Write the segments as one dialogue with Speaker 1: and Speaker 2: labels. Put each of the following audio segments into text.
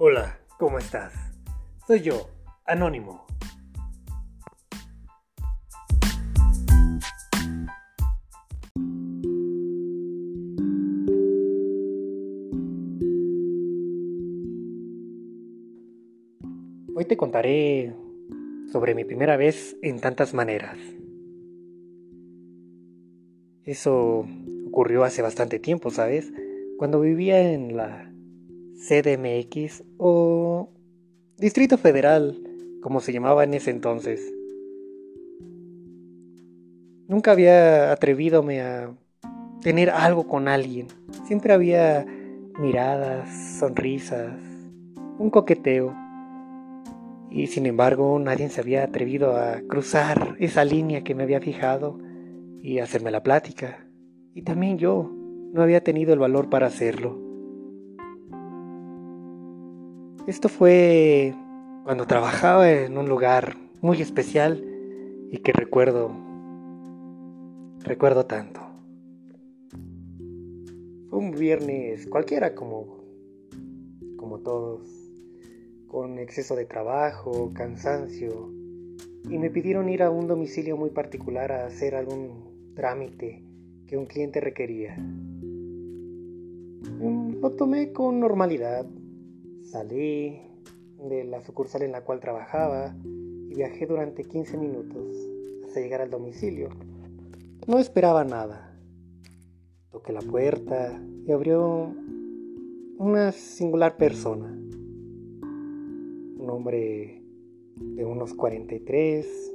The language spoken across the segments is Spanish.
Speaker 1: Hola, ¿cómo estás? Soy yo, Anónimo. Hoy te contaré sobre mi primera vez en tantas maneras. Eso ocurrió hace bastante tiempo, ¿sabes? Cuando vivía en la CDMX o Distrito Federal, como se llamaba en ese entonces. Nunca había atrevidome a tener algo con alguien. Siempre había miradas, sonrisas, un coqueteo. Y sin embargo nadie se había atrevido a cruzar esa línea que me había fijado y hacerme la plática. Y también yo no había tenido el valor para hacerlo. Esto fue cuando trabajaba en un lugar muy especial y que recuerdo, recuerdo tanto. Fue un viernes cualquiera como, como todos, con exceso de trabajo, cansancio, y me pidieron ir a un domicilio muy particular a hacer algún trámite que un cliente requería. Mm, lo tomé con normalidad. Salí de la sucursal en la cual trabajaba y viajé durante 15 minutos hasta llegar al domicilio. No esperaba nada. Toqué la puerta y abrió una singular persona. Un hombre de unos 43.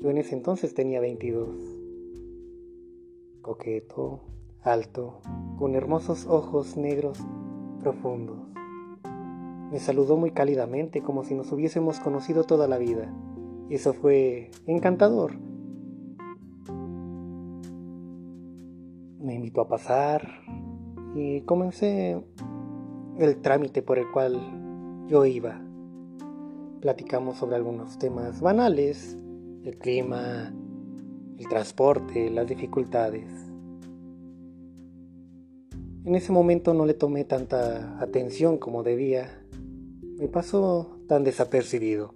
Speaker 1: Yo en ese entonces tenía 22 coqueto, alto, con hermosos ojos negros profundos. Me saludó muy cálidamente como si nos hubiésemos conocido toda la vida, y eso fue encantador. Me invitó a pasar y comencé el trámite por el cual yo iba. Platicamos sobre algunos temas banales, el clima, el transporte, las dificultades. En ese momento no le tomé tanta atención como debía. Me pasó tan desapercibido.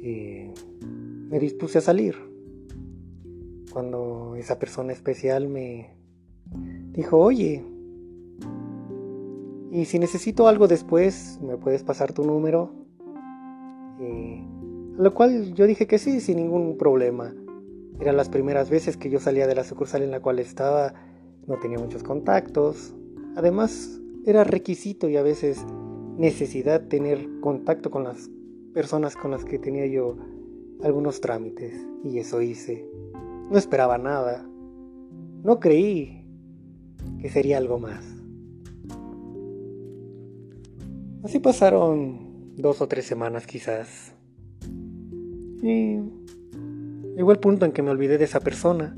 Speaker 1: Me dispuse a salir. Cuando esa persona especial me dijo, oye, y si necesito algo después, ¿me puedes pasar tu número? Y lo cual yo dije que sí, sin ningún problema. Eran las primeras veces que yo salía de la sucursal en la cual estaba, no tenía muchos contactos. Además, era requisito y a veces necesidad tener contacto con las personas con las que tenía yo algunos trámites. Y eso hice. No esperaba nada. No creí que sería algo más. Así pasaron dos o tres semanas quizás. Y llegó el punto en que me olvidé de esa persona.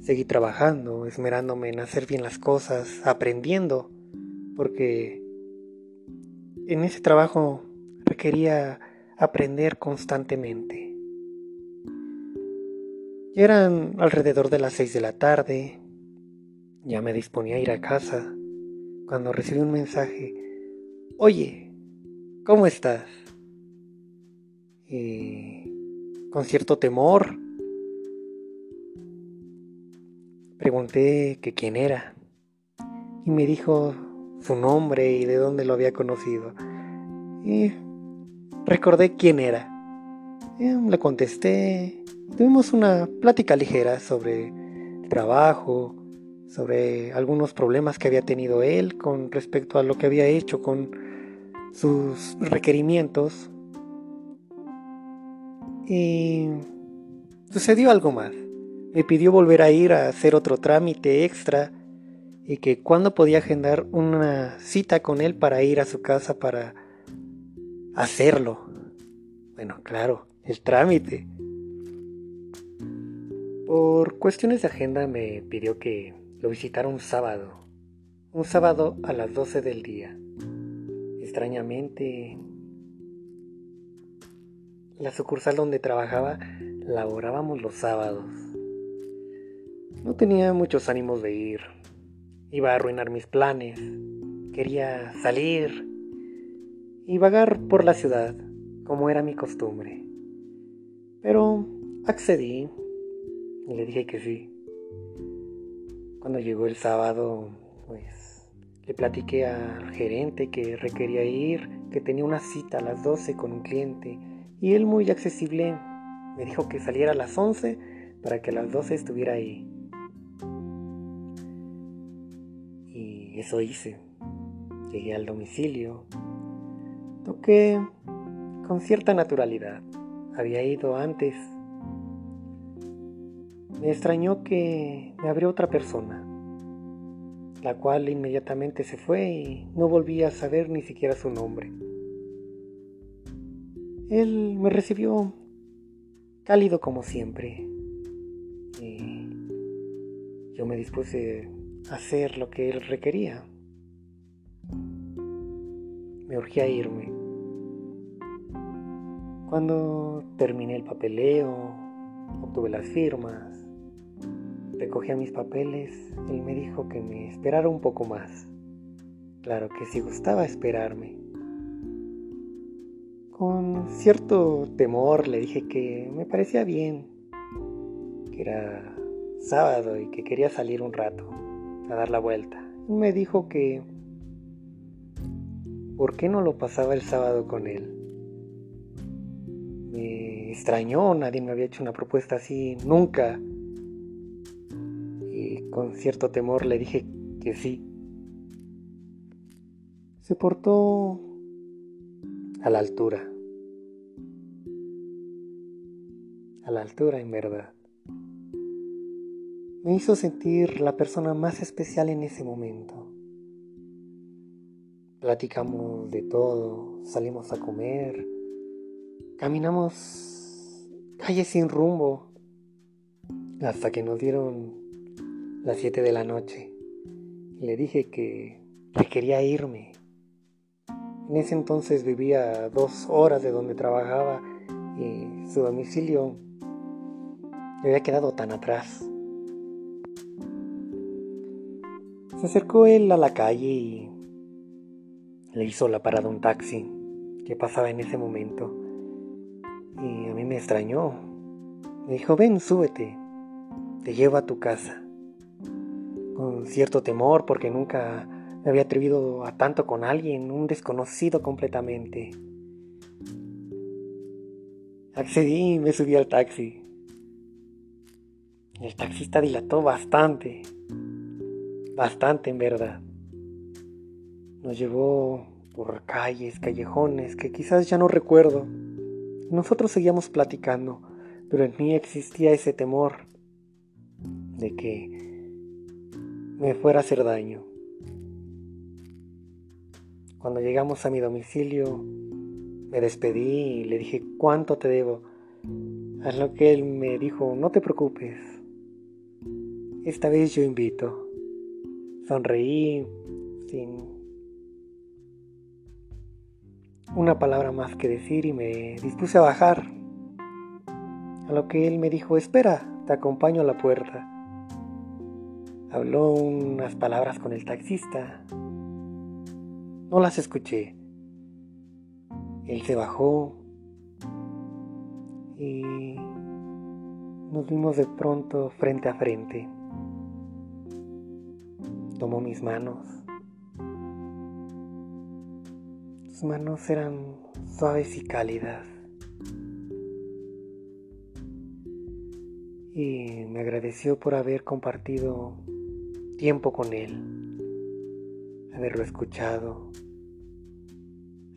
Speaker 1: Seguí trabajando, esmerándome en hacer bien las cosas, aprendiendo, porque en ese trabajo requería aprender constantemente. Ya eran alrededor de las seis de la tarde, ya me disponía a ir a casa, cuando recibí un mensaje, oye, ¿cómo estás? y con cierto temor pregunté que quién era y me dijo su nombre y de dónde lo había conocido y recordé quién era. le contesté, tuvimos una plática ligera sobre trabajo, sobre algunos problemas que había tenido él con respecto a lo que había hecho con sus requerimientos y sucedió algo más. Me pidió volver a ir a hacer otro trámite extra y que cuando podía agendar una cita con él para ir a su casa para hacerlo. Bueno, claro, el trámite. Por cuestiones de agenda me pidió que lo visitara un sábado. Un sábado a las 12 del día. Extrañamente la sucursal donde trabajaba laborábamos los sábados. No tenía muchos ánimos de ir. Iba a arruinar mis planes. quería salir y vagar por la ciudad, como era mi costumbre. Pero accedí y le dije que sí. Cuando llegó el sábado, pues le platiqué al gerente que requería ir, que tenía una cita a las 12 con un cliente y él muy accesible me dijo que saliera a las 11 para que a las 12 estuviera ahí. Eso hice. Llegué al domicilio. Toqué con cierta naturalidad. Había ido antes. Me extrañó que me abrió otra persona, la cual inmediatamente se fue y no volví a saber ni siquiera su nombre. Él me recibió cálido como siempre. Y yo me dispuse hacer lo que él requería. Me urgía irme. Cuando terminé el papeleo, obtuve las firmas, recogía mis papeles, él me dijo que me esperara un poco más. Claro que si gustaba esperarme. Con cierto temor le dije que me parecía bien, que era sábado y que quería salir un rato a dar la vuelta. Me dijo que ¿por qué no lo pasaba el sábado con él? Me extrañó, nadie me había hecho una propuesta así, nunca. Y con cierto temor le dije que sí. Se portó a la altura. A la altura en verdad. Me hizo sentir la persona más especial en ese momento. Platicamos de todo, salimos a comer, caminamos calles sin rumbo hasta que nos dieron las 7 de la noche. Le dije que, que quería irme en ese entonces vivía dos horas de donde trabajaba y su domicilio me había quedado tan atrás. Se acercó él a la calle y le hizo la parada un taxi que pasaba en ese momento. Y a mí me extrañó. Me dijo, ven, súbete, te llevo a tu casa. Con cierto temor porque nunca me había atrevido a tanto con alguien, un desconocido completamente. Accedí y me subí al taxi. El taxista dilató bastante, bastante en verdad. Nos llevó por calles, callejones que quizás ya no recuerdo. Nosotros seguíamos platicando, pero en mí existía ese temor de que me fuera a hacer daño. Cuando llegamos a mi domicilio, me despedí y le dije cuánto te debo. A lo que él me dijo, no te preocupes. Esta vez yo invito. Sonreí sin una palabra más que decir y me dispuse a bajar. A lo que él me dijo, espera, te acompaño a la puerta. Habló unas palabras con el taxista no las escuché. Él se bajó y nos vimos de pronto frente a frente. Tomó mis manos. Sus manos eran suaves y cálidas. Y me agradeció por haber compartido tiempo con él haberlo escuchado,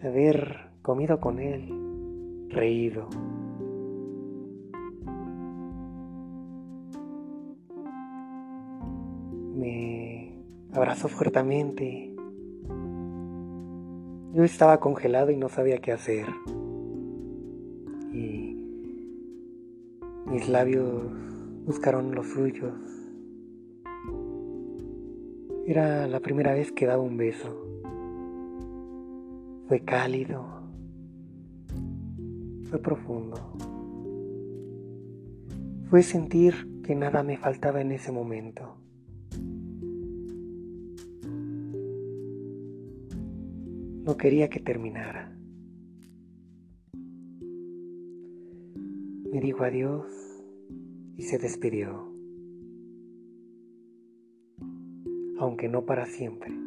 Speaker 1: haber comido con él, reído. Abrazó fuertemente. Yo estaba congelado y no sabía qué hacer. Y mis labios buscaron los suyos era la primera vez que daba un beso. Fue cálido. Fue profundo. Fue sentir que nada me faltaba en ese momento. No quería que terminara. Me dijo adiós y se despidió, aunque no para siempre.